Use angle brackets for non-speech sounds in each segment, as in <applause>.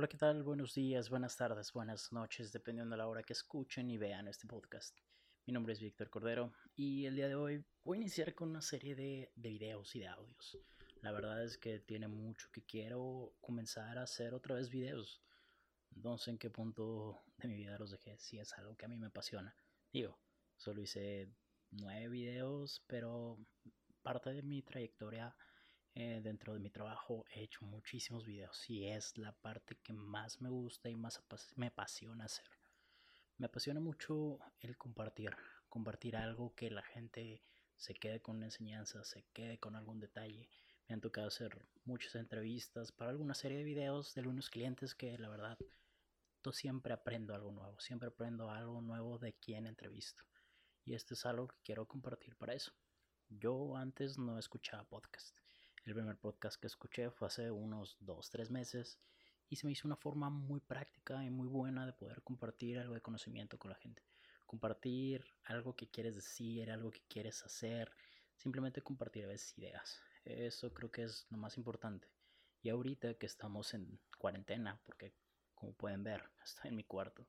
Hola, ¿qué tal? Buenos días, buenas tardes, buenas noches, dependiendo de la hora que escuchen y vean este podcast. Mi nombre es Víctor Cordero y el día de hoy voy a iniciar con una serie de, de videos y de audios. La verdad es que tiene mucho que quiero comenzar a hacer otra vez videos. No sé en qué punto de mi vida los dejé, si es algo que a mí me apasiona. Digo, solo hice nueve videos, pero parte de mi trayectoria eh, dentro de mi trabajo he hecho muchísimos videos y es la parte que más me gusta y más me apasiona hacer. Me apasiona mucho el compartir, compartir algo que la gente se quede con una enseñanza, se quede con algún detalle. Me han tocado hacer muchas entrevistas para alguna serie de videos de algunos clientes que la verdad yo siempre aprendo algo nuevo, siempre aprendo algo nuevo de quien entrevisto. Y esto es algo que quiero compartir para eso. Yo antes no escuchaba podcast el primer podcast que escuché fue hace unos 2-3 meses y se me hizo una forma muy práctica y muy buena de poder compartir algo de conocimiento con la gente. Compartir algo que quieres decir, algo que quieres hacer, simplemente compartir a veces ideas. Eso creo que es lo más importante. Y ahorita que estamos en cuarentena, porque como pueden ver, <laughs> estoy en mi cuarto.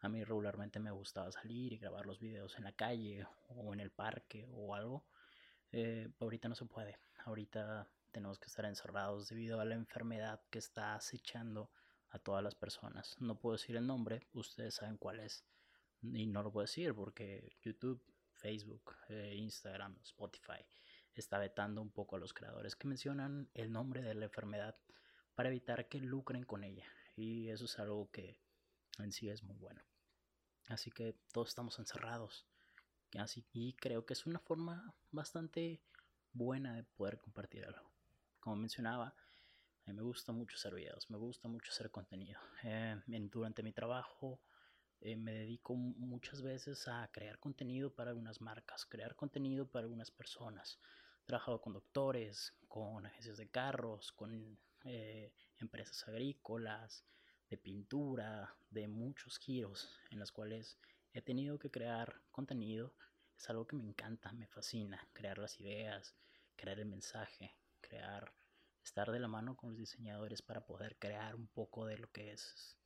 A mí regularmente me gustaba salir y grabar los videos en la calle o en el parque o algo. Eh, ahorita no se puede. Ahorita tenemos que estar encerrados debido a la enfermedad que está acechando a todas las personas. No puedo decir el nombre, ustedes saben cuál es. Y no lo puedo decir porque YouTube, Facebook, eh, Instagram, Spotify está vetando un poco a los creadores que mencionan el nombre de la enfermedad para evitar que lucren con ella. Y eso es algo que en sí es muy bueno. Así que todos estamos encerrados. Así, y creo que es una forma bastante buena de poder compartir algo. Como mencionaba, a mí me gusta mucho hacer videos, me gusta mucho hacer contenido. Eh, durante mi trabajo eh, me dedico muchas veces a crear contenido para algunas marcas, crear contenido para algunas personas. He trabajado con doctores, con agencias de carros, con eh, empresas agrícolas, de pintura, de muchos giros en los cuales he tenido que crear contenido. Es algo que me encanta, me fascina, crear las ideas, crear el mensaje, crear, estar de la mano con los diseñadores para poder crear un poco de lo que es,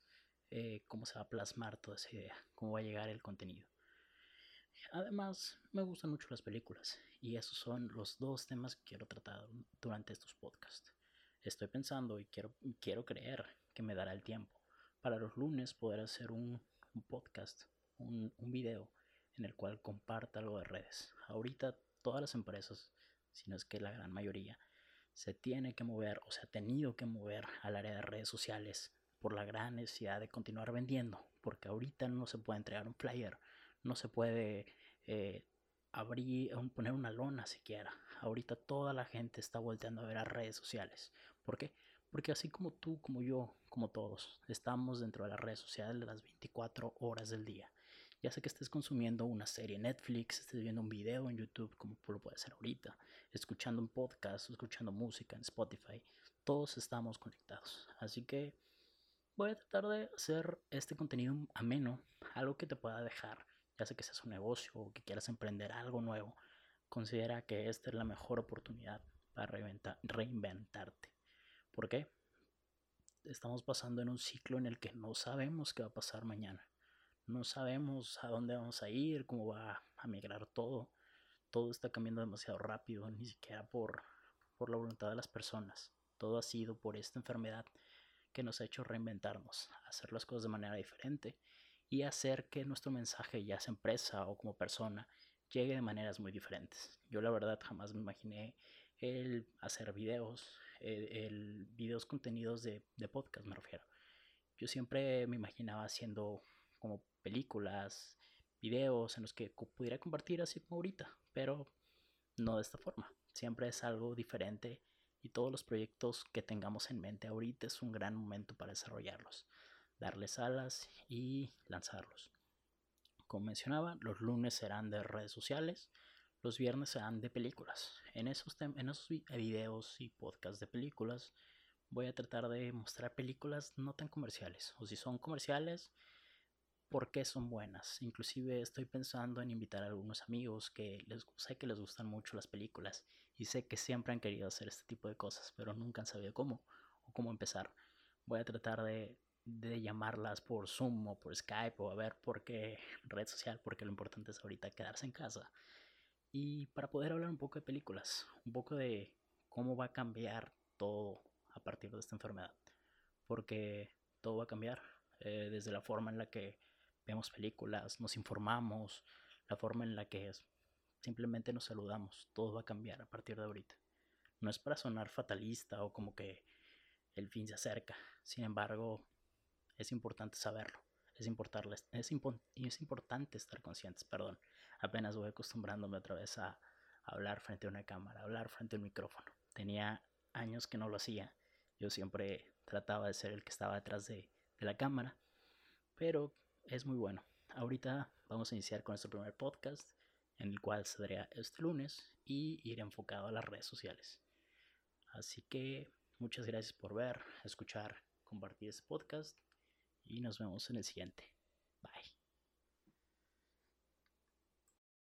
eh, cómo se va a plasmar toda esa idea, cómo va a llegar el contenido. Además, me gustan mucho las películas y esos son los dos temas que quiero tratar durante estos podcasts. Estoy pensando y quiero, quiero creer que me dará el tiempo para los lunes poder hacer un, un podcast un, video en el cual comparta algo de redes. Ahorita todas las empresas, si no es que la gran mayoría, se tiene que mover o se ha tenido que mover al área de redes sociales por la gran necesidad de continuar vendiendo, porque ahorita no se puede entregar un flyer, no se puede eh, abrir, poner una lona siquiera. Ahorita toda la gente está volteando a ver a redes sociales. ¿Por qué? Porque así como tú, como yo, como todos, estamos dentro de las redes sociales las 24 horas del día. Ya sea que estés consumiendo una serie en Netflix, estés viendo un video en YouTube, como lo puede ser ahorita, escuchando un podcast, escuchando música en Spotify, todos estamos conectados. Así que voy a tratar de hacer este contenido ameno, algo que te pueda dejar, ya sea que seas un negocio o que quieras emprender algo nuevo. Considera que esta es la mejor oportunidad para reinventarte. ¿Por qué? Estamos pasando en un ciclo en el que no sabemos qué va a pasar mañana. No sabemos a dónde vamos a ir, cómo va a migrar todo. Todo está cambiando demasiado rápido, ni siquiera por, por la voluntad de las personas. Todo ha sido por esta enfermedad que nos ha hecho reinventarnos, hacer las cosas de manera diferente y hacer que nuestro mensaje, ya sea empresa o como persona, llegue de maneras muy diferentes. Yo la verdad jamás me imaginé el hacer videos, el, videos contenidos de, de, podcast me refiero. Yo siempre me imaginaba haciendo como películas, videos en los que pudiera compartir así como ahorita, pero no de esta forma. Siempre es algo diferente y todos los proyectos que tengamos en mente ahorita es un gran momento para desarrollarlos, darles alas y lanzarlos. Como mencionaba, los lunes serán de redes sociales, los viernes serán de películas. En esos, en esos videos y podcasts de películas voy a tratar de mostrar películas no tan comerciales. O si son comerciales, por qué son buenas. Inclusive estoy pensando en invitar a algunos amigos que les, sé que les gustan mucho las películas y sé que siempre han querido hacer este tipo de cosas, pero nunca han sabido cómo o cómo empezar Voy a tratar de, de llamarlas por Zoom o por Skype o a ver por qué <laughs> red social, porque lo importante es ahorita quedarse en casa. Y para poder hablar un poco de películas, un poco de cómo va a cambiar todo a partir de esta enfermedad. Porque todo va a cambiar, eh, desde la forma en la que vemos películas, nos informamos, la forma en la que simplemente nos saludamos, todo va a cambiar a partir de ahorita. No es para sonar fatalista o como que el fin se acerca, sin embargo, es importante saberlo, es, es, es importante estar conscientes, perdón, apenas voy acostumbrándome otra vez a hablar frente a una cámara, hablar frente a un micrófono. Tenía años que no lo hacía, yo siempre trataba de ser el que estaba detrás de, de la cámara, pero es muy bueno. Ahorita vamos a iniciar con nuestro primer podcast, en el cual saldrá este lunes y ir enfocado a las redes sociales. Así que muchas gracias por ver, escuchar, compartir este podcast y nos vemos en el siguiente.